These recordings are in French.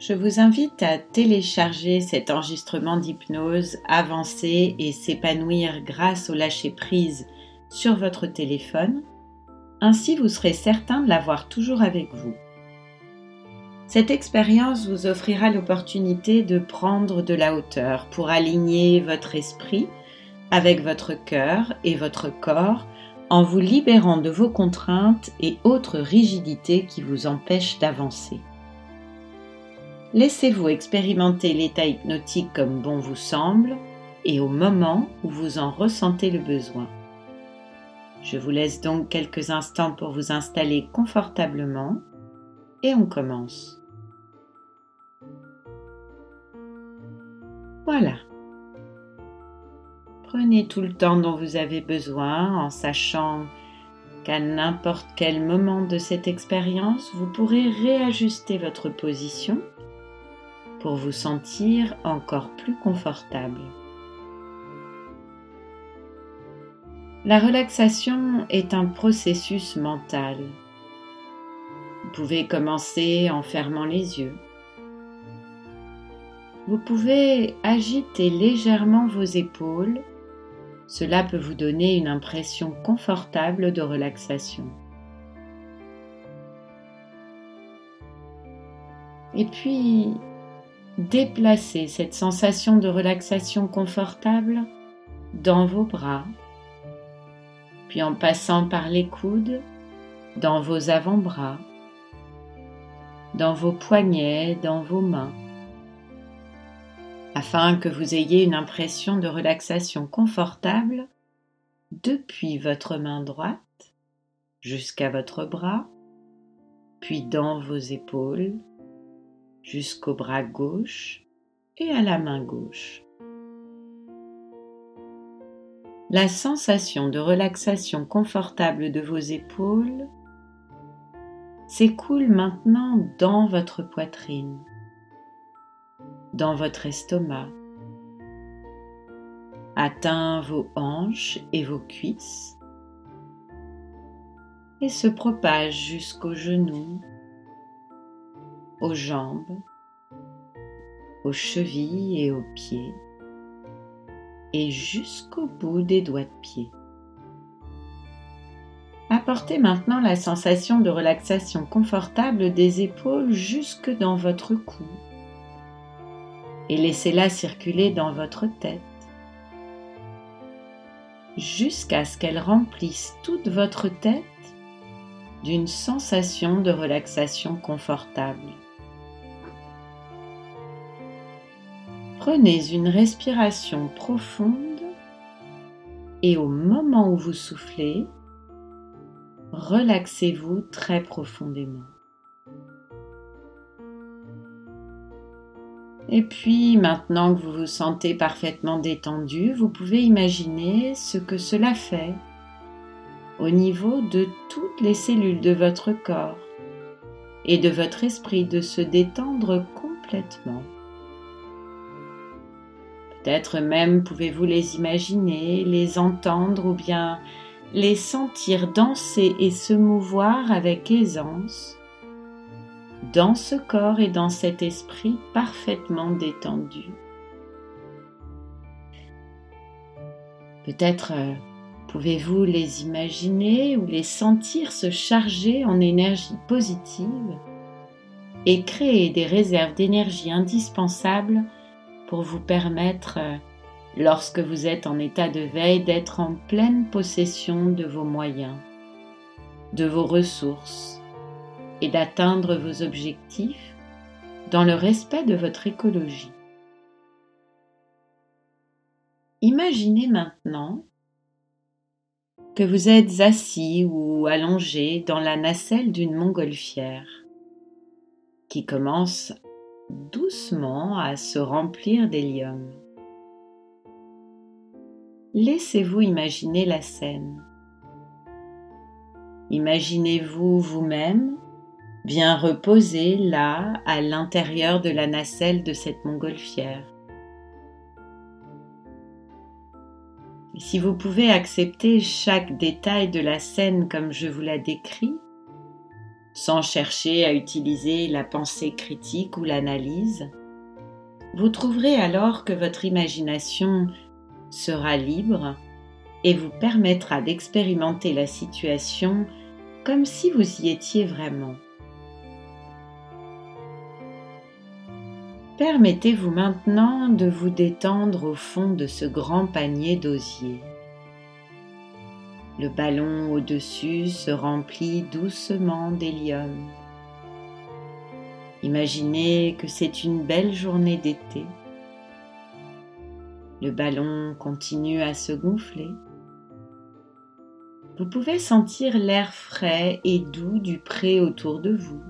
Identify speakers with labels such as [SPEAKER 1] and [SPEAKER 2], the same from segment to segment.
[SPEAKER 1] Je vous invite à télécharger cet enregistrement d'hypnose avancé et s'épanouir grâce au lâcher-prise sur votre téléphone. Ainsi, vous serez certain de l'avoir toujours avec vous. Cette expérience vous offrira l'opportunité de prendre de la hauteur pour aligner votre esprit avec votre cœur et votre corps en vous libérant de vos contraintes et autres rigidités qui vous empêchent d'avancer. Laissez-vous expérimenter l'état hypnotique comme bon vous semble et au moment où vous en ressentez le besoin. Je vous laisse donc quelques instants pour vous installer confortablement et on commence. Voilà. Prenez tout le temps dont vous avez besoin en sachant qu'à n'importe quel moment de cette expérience, vous pourrez réajuster votre position pour vous sentir encore plus confortable. La relaxation est un processus mental. Vous pouvez commencer en fermant les yeux. Vous pouvez agiter légèrement vos épaules. Cela peut vous donner une impression confortable de relaxation. Et puis, déplacez cette sensation de relaxation confortable dans vos bras, puis en passant par les coudes, dans vos avant-bras, dans vos poignets, dans vos mains, afin que vous ayez une impression de relaxation confortable depuis votre main droite jusqu'à votre bras, puis dans vos épaules, jusqu'au bras gauche et à la main gauche. La sensation de relaxation confortable de vos épaules s'écoule maintenant dans votre poitrine, dans votre estomac, atteint vos hanches et vos cuisses et se propage jusqu'aux genoux, aux jambes, aux chevilles et aux pieds, et jusqu'au bout des doigts de pied. Apportez maintenant la sensation de relaxation confortable des épaules jusque dans votre cou et laissez-la circuler dans votre tête jusqu'à ce qu'elle remplisse toute votre tête d'une sensation de relaxation confortable. Prenez une respiration profonde et au moment où vous soufflez, relaxez-vous très profondément. Et puis maintenant que vous vous sentez parfaitement détendu, vous pouvez imaginer ce que cela fait au niveau de toutes les cellules de votre corps et de votre esprit de se détendre complètement. Peut-être même pouvez-vous les imaginer, les entendre ou bien les sentir danser et se mouvoir avec aisance dans ce corps et dans cet esprit parfaitement détendu. Peut-être euh, pouvez-vous les imaginer ou les sentir se charger en énergie positive et créer des réserves d'énergie indispensables vous permettre, euh, lorsque vous êtes en état de veille, d'être en pleine possession de vos moyens, de vos ressources et d'atteindre vos objectifs dans le respect de votre écologie. Imaginez maintenant que vous êtes assis ou allongé dans la nacelle d'une montgolfière qui commence doucement à se remplir d'hélium. Laissez-vous imaginer la scène. Imaginez-vous vous-même bien reposé là à l'intérieur de la nacelle de cette montgolfière. Si vous pouvez accepter chaque détail de la scène comme je vous la décris, sans chercher à utiliser la pensée critique ou l'analyse, vous trouverez alors que votre imagination sera libre et vous permettra d'expérimenter la situation comme si vous y étiez vraiment. Permettez-vous maintenant de vous détendre au fond de ce grand panier d'osier. Le ballon au-dessus se remplit doucement d'hélium. Imaginez que c'est une belle journée d'été. Le ballon continue à se gonfler. Vous pouvez sentir l'air frais et doux du pré autour de vous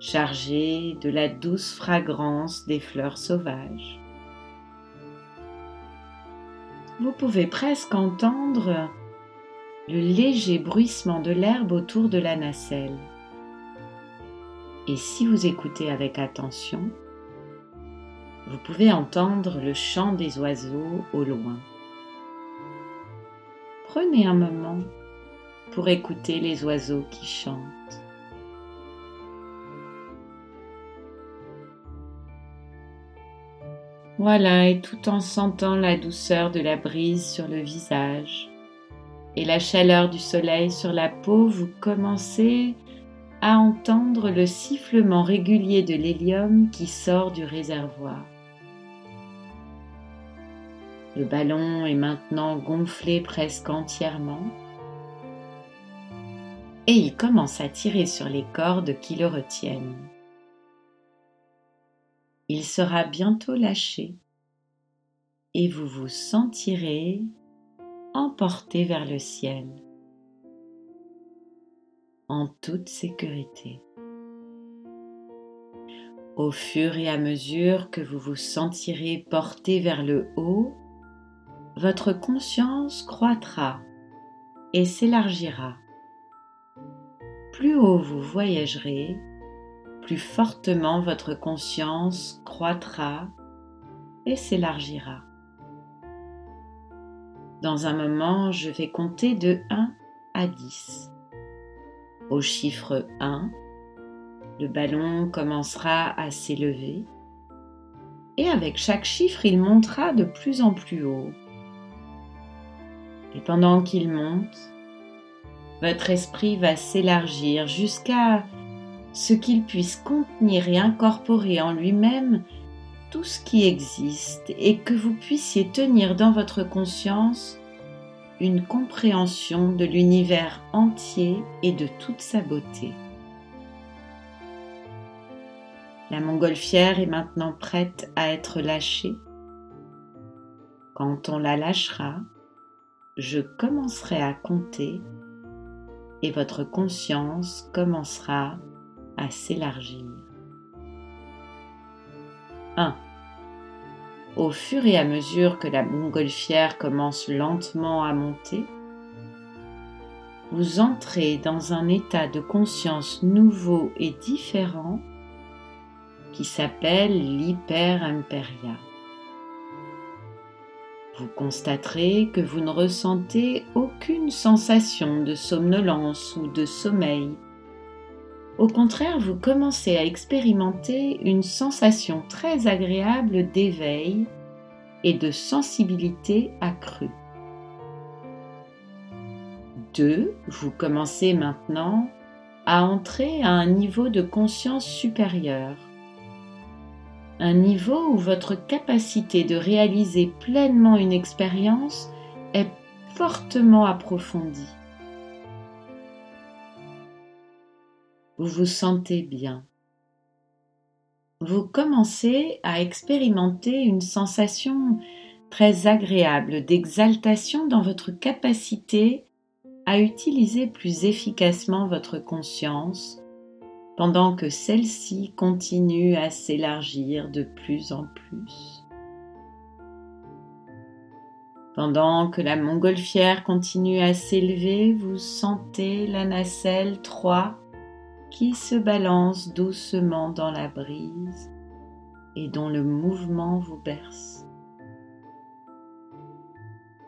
[SPEAKER 1] chargé de la douce fragrance des fleurs sauvages. Vous pouvez presque entendre le léger bruissement de l'herbe autour de la nacelle. Et si vous écoutez avec attention, vous pouvez entendre le chant des oiseaux au loin. Prenez un moment pour écouter les oiseaux qui chantent. Voilà, et tout en sentant la douceur de la brise sur le visage et la chaleur du soleil sur la peau, vous commencez à entendre le sifflement régulier de l'hélium qui sort du réservoir. Le ballon est maintenant gonflé presque entièrement. Et il commence à tirer sur les cordes qui le retiennent. Il sera bientôt lâché. Et vous vous sentirez emporté vers le ciel en toute sécurité. Au fur et à mesure que vous vous sentirez porté vers le haut, votre conscience croîtra et s'élargira. Plus haut vous voyagerez, plus fortement votre conscience croîtra et s'élargira. Dans un moment, je vais compter de 1 à 10. Au chiffre 1, le ballon commencera à s'élever et avec chaque chiffre, il montera de plus en plus haut. Et pendant qu'il monte, votre esprit va s'élargir jusqu'à ce qu'il puisse contenir et incorporer en lui-même tout ce qui existe et que vous puissiez tenir dans votre conscience une compréhension de l'univers entier et de toute sa beauté. La montgolfière est maintenant prête à être lâchée. Quand on la lâchera, je commencerai à compter et votre conscience commencera à s'élargir. 1. Au fur et à mesure que la montgolfière commence lentement à monter, vous entrez dans un état de conscience nouveau et différent qui s'appelle l'hyper-impéria. Vous constaterez que vous ne ressentez aucune sensation de somnolence ou de sommeil au contraire, vous commencez à expérimenter une sensation très agréable d'éveil et de sensibilité accrue. 2. Vous commencez maintenant à entrer à un niveau de conscience supérieur, un niveau où votre capacité de réaliser pleinement une expérience est fortement approfondie. Vous vous sentez bien. Vous commencez à expérimenter une sensation très agréable d'exaltation dans votre capacité à utiliser plus efficacement votre conscience pendant que celle-ci continue à s'élargir de plus en plus. Pendant que la montgolfière continue à s'élever, vous sentez la nacelle 3 qui se balance doucement dans la brise et dont le mouvement vous berce.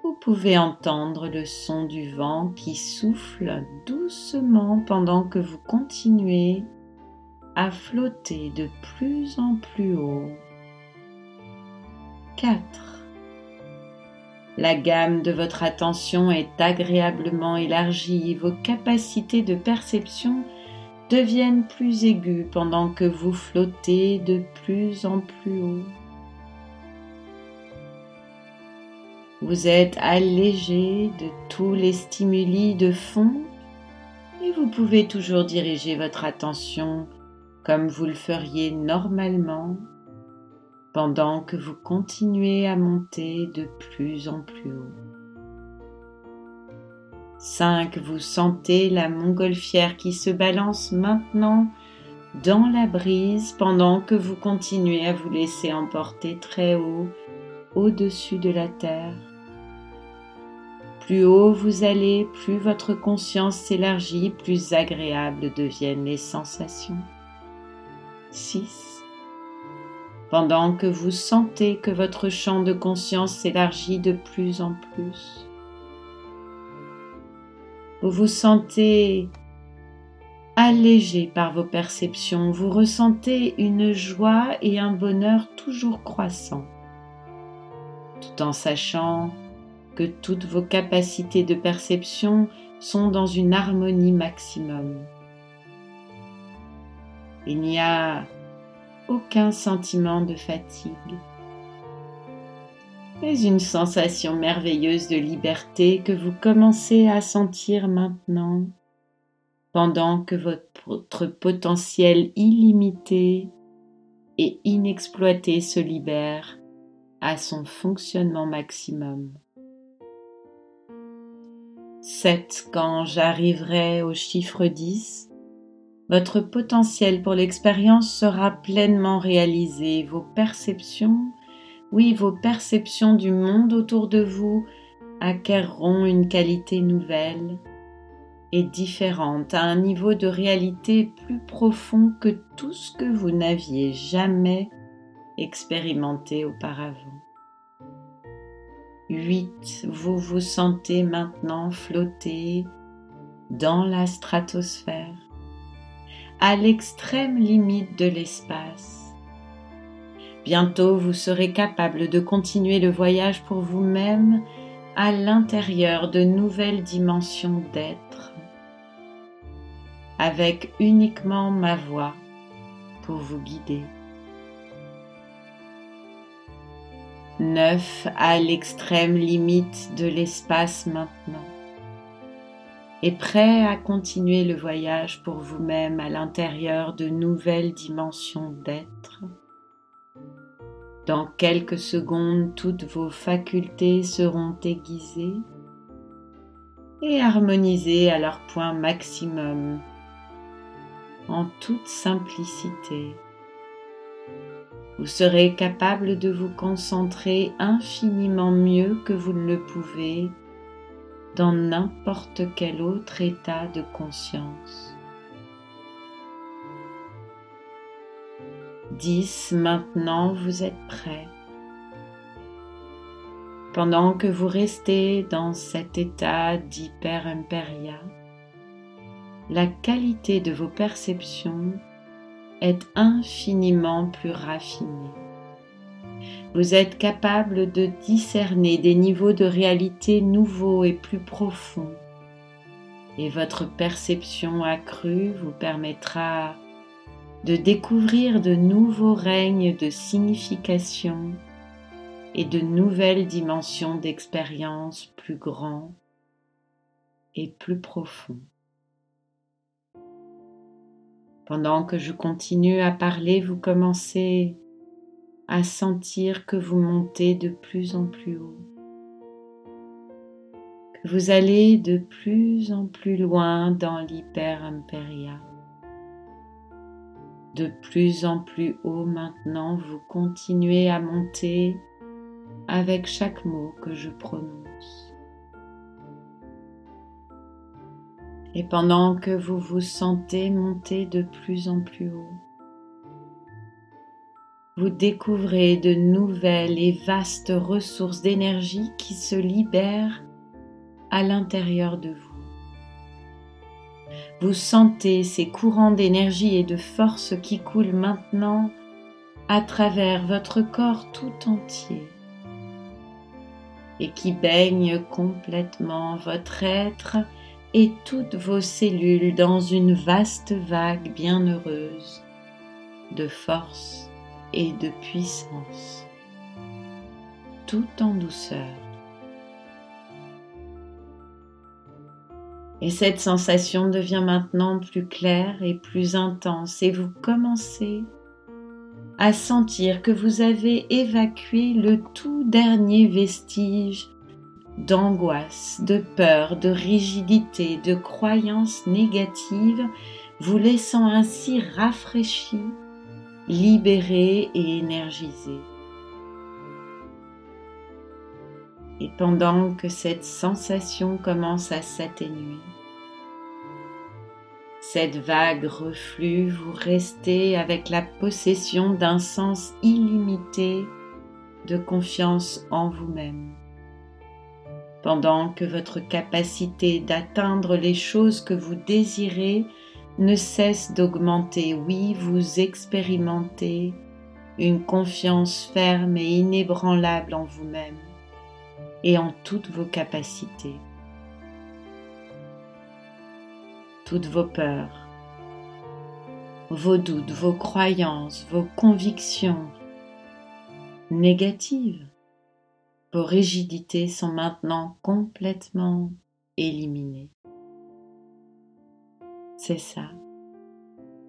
[SPEAKER 1] Vous pouvez entendre le son du vent qui souffle doucement pendant que vous continuez à flotter de plus en plus haut. 4. La gamme de votre attention est agréablement élargie, vos capacités de perception deviennent plus aiguës pendant que vous flottez de plus en plus haut. Vous êtes allégé de tous les stimuli de fond et vous pouvez toujours diriger votre attention comme vous le feriez normalement pendant que vous continuez à monter de plus en plus haut. 5. Vous sentez la montgolfière qui se balance maintenant dans la brise pendant que vous continuez à vous laisser emporter très haut au-dessus de la terre. Plus haut vous allez, plus votre conscience s'élargit, plus agréables deviennent les sensations. 6. Pendant que vous sentez que votre champ de conscience s'élargit de plus en plus, vous vous sentez allégé par vos perceptions, vous ressentez une joie et un bonheur toujours croissants, tout en sachant que toutes vos capacités de perception sont dans une harmonie maximum. Il n'y a aucun sentiment de fatigue, une sensation merveilleuse de liberté que vous commencez à sentir maintenant pendant que votre potentiel illimité et inexploité se libère à son fonctionnement maximum. 7. Quand j'arriverai au chiffre 10, votre potentiel pour l'expérience sera pleinement réalisé. Vos perceptions, oui, vos perceptions du monde autour de vous acquerront une qualité nouvelle et différente à un niveau de réalité plus profond que tout ce que vous n'aviez jamais expérimenté auparavant. 8. Vous vous sentez maintenant flotter dans la stratosphère à l'extrême limite de l'espace. Bientôt vous serez capable de continuer le voyage pour vous-même à l'intérieur de nouvelles dimensions d'être, avec uniquement ma voix pour vous guider. 9 à l'extrême limite de l'espace maintenant et prêt à continuer le voyage pour vous-même à l'intérieur de nouvelles dimensions d'être. Dans quelques secondes, toutes vos facultés seront aiguisées et harmonisées à leur point maximum, en toute simplicité. Vous serez capable de vous concentrer infiniment mieux que vous ne le pouvez dans n'importe quel autre état de conscience. 10. Maintenant, vous êtes prêt. Pendant que vous restez dans cet état d'hyper-impéria, la qualité de vos perceptions est infiniment plus raffinée vous êtes capable de discerner des niveaux de réalité nouveaux et plus profonds. Et votre perception accrue vous permettra de découvrir de nouveaux règnes de signification et de nouvelles dimensions d'expérience plus grands et plus profonds. Pendant que je continue à parler, vous commencez à sentir que vous montez de plus en plus haut, que vous allez de plus en plus loin dans l'hyper-impéria. De plus en plus haut maintenant, vous continuez à monter avec chaque mot que je prononce. Et pendant que vous vous sentez monter de plus en plus haut, vous découvrez de nouvelles et vastes ressources d'énergie qui se libèrent à l'intérieur de vous. Vous sentez ces courants d'énergie et de force qui coulent maintenant à travers votre corps tout entier et qui baignent complètement votre être et toutes vos cellules dans une vaste vague bienheureuse de force et de puissance, tout en douceur. Et cette sensation devient maintenant plus claire et plus intense et vous commencez à sentir que vous avez évacué le tout dernier vestige d'angoisse, de peur, de rigidité, de croyances négatives, vous laissant ainsi rafraîchi, libéré et énergisé. Et pendant que cette sensation commence à s'atténuer, cette vague reflue, vous restez avec la possession d'un sens illimité de confiance en vous-même. Pendant que votre capacité d'atteindre les choses que vous désirez ne cesse d'augmenter, oui, vous expérimentez une confiance ferme et inébranlable en vous-même et en toutes vos capacités. Toutes vos peurs, vos doutes, vos croyances, vos convictions négatives, vos rigidités sont maintenant complètement éliminées. C'est ça.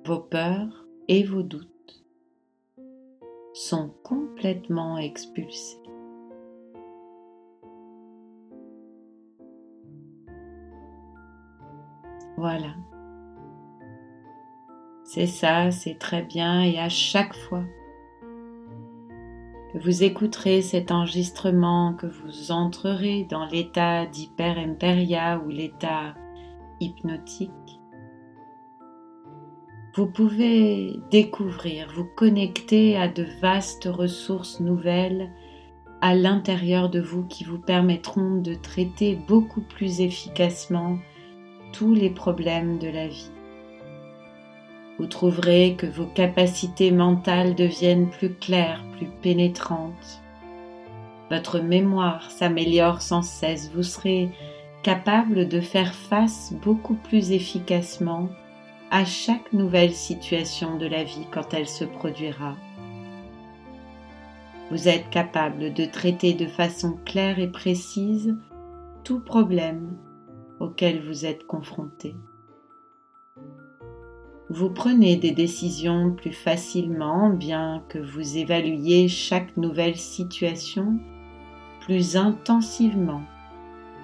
[SPEAKER 1] Vos peurs et vos doutes sont complètement expulsés. Voilà. C'est ça, c'est très bien et à chaque fois que vous écouterez cet enregistrement, que vous entrerez dans l'état d'hyper-impéria ou l'état hypnotique, vous pouvez découvrir, vous connecter à de vastes ressources nouvelles à l'intérieur de vous qui vous permettront de traiter beaucoup plus efficacement les problèmes de la vie. Vous trouverez que vos capacités mentales deviennent plus claires, plus pénétrantes. Votre mémoire s'améliore sans cesse. Vous serez capable de faire face beaucoup plus efficacement à chaque nouvelle situation de la vie quand elle se produira. Vous êtes capable de traiter de façon claire et précise tout problème vous êtes confronté. Vous prenez des décisions plus facilement, bien que vous évaluiez chaque nouvelle situation plus intensivement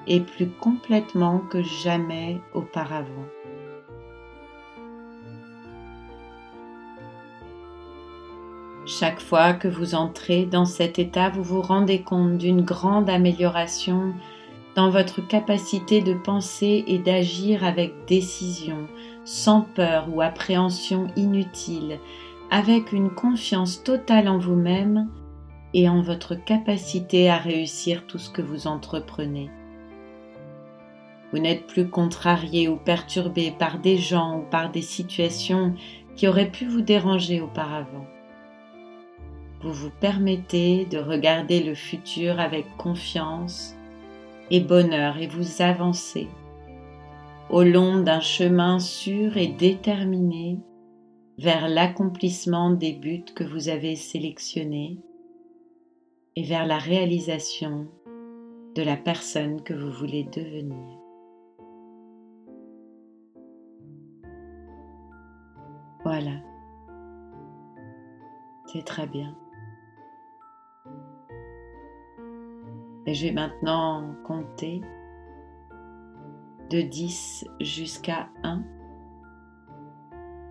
[SPEAKER 1] et plus complètement que jamais auparavant. Chaque fois que vous entrez dans cet état, vous vous rendez compte d'une grande amélioration dans votre capacité de penser et d'agir avec décision, sans peur ou appréhension inutile, avec une confiance totale en vous-même et en votre capacité à réussir tout ce que vous entreprenez. Vous n'êtes plus contrarié ou perturbé par des gens ou par des situations qui auraient pu vous déranger auparavant. Vous vous permettez de regarder le futur avec confiance et bonheur et vous avancez au long d'un chemin sûr et déterminé vers l'accomplissement des buts que vous avez sélectionnés et vers la réalisation de la personne que vous voulez devenir. Voilà, c'est très bien. Et je vais maintenant compter de 10 jusqu'à 1.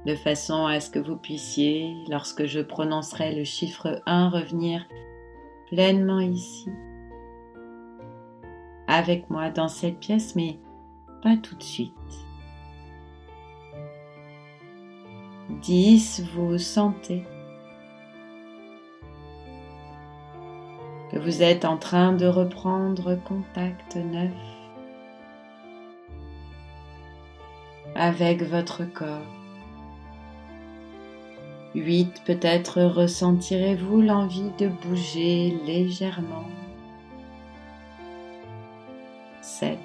[SPEAKER 1] de façon à ce que vous puissiez, lorsque je prononcerai le chiffre 1, revenir pleinement ici, avec moi dans cette pièce, mais pas tout de suite. 10, vous sentez vous êtes en train de reprendre contact neuf avec votre corps. 8. Peut-être ressentirez-vous l'envie de bouger légèrement. 7.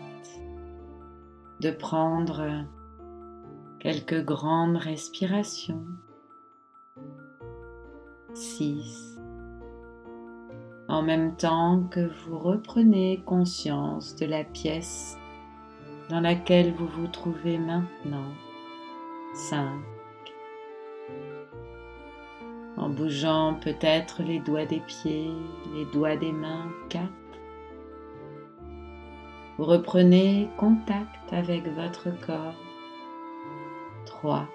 [SPEAKER 1] De prendre quelques grandes respirations. 6. En même temps que vous reprenez conscience de la pièce dans laquelle vous vous trouvez maintenant. 5 en bougeant peut-être les doigts des pieds, les doigts des mains, 4. Vous reprenez contact avec votre corps, 3.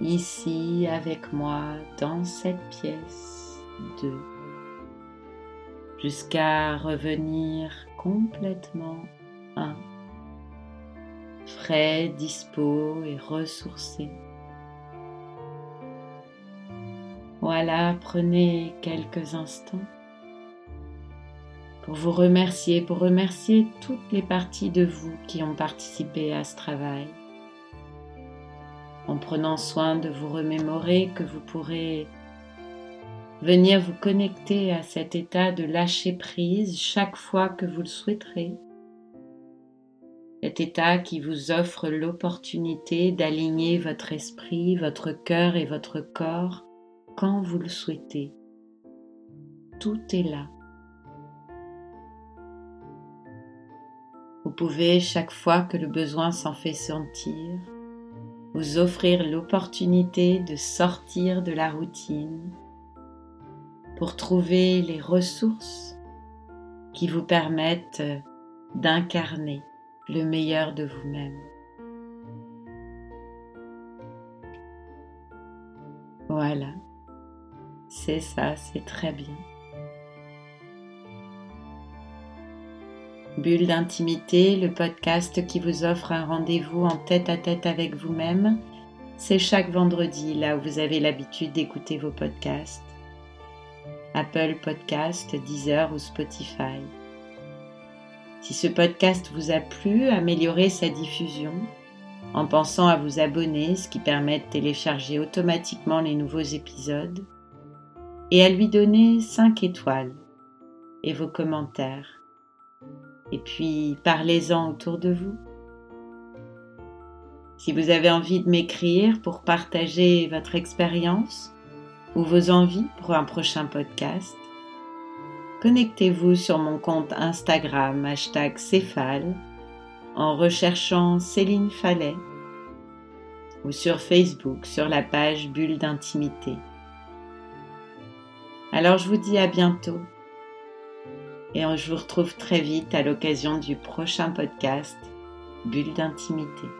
[SPEAKER 1] Ici avec moi dans cette pièce, 2. Jusqu'à revenir complètement 1. Frais, dispo et ressourcé. Voilà, prenez quelques instants pour vous remercier, pour remercier toutes les parties de vous qui ont participé à ce travail, en prenant soin de vous remémorer que vous pourrez venir vous connecter à cet état de lâcher prise chaque fois que vous le souhaiterez. Cet état qui vous offre l'opportunité d'aligner votre esprit, votre cœur et votre corps quand vous le souhaitez. Tout est là. Vous pouvez, chaque fois que le besoin s'en fait sentir, vous offrir l'opportunité de sortir de la routine pour trouver les ressources qui vous permettent d'incarner le meilleur de vous-même. Voilà. C'est ça, c'est très bien. Bulle d'intimité, le podcast qui vous offre un rendez-vous en tête à tête avec vous-même, c'est chaque vendredi là où vous avez l'habitude d'écouter vos podcasts. Apple Podcast, Deezer ou Spotify. Si ce podcast vous a plu, améliorez sa diffusion en pensant à vous abonner, ce qui permet de télécharger automatiquement les nouveaux épisodes et à lui donner 5 étoiles et vos commentaires. Et puis parlez-en autour de vous. Si vous avez envie de m'écrire pour partager votre expérience ou vos envies pour un prochain podcast, connectez-vous sur mon compte Instagram hashtag Céphale en recherchant Céline Fallet ou sur Facebook sur la page Bulle d'intimité. Alors je vous dis à bientôt et je vous retrouve très vite à l'occasion du prochain podcast Bulle d'intimité.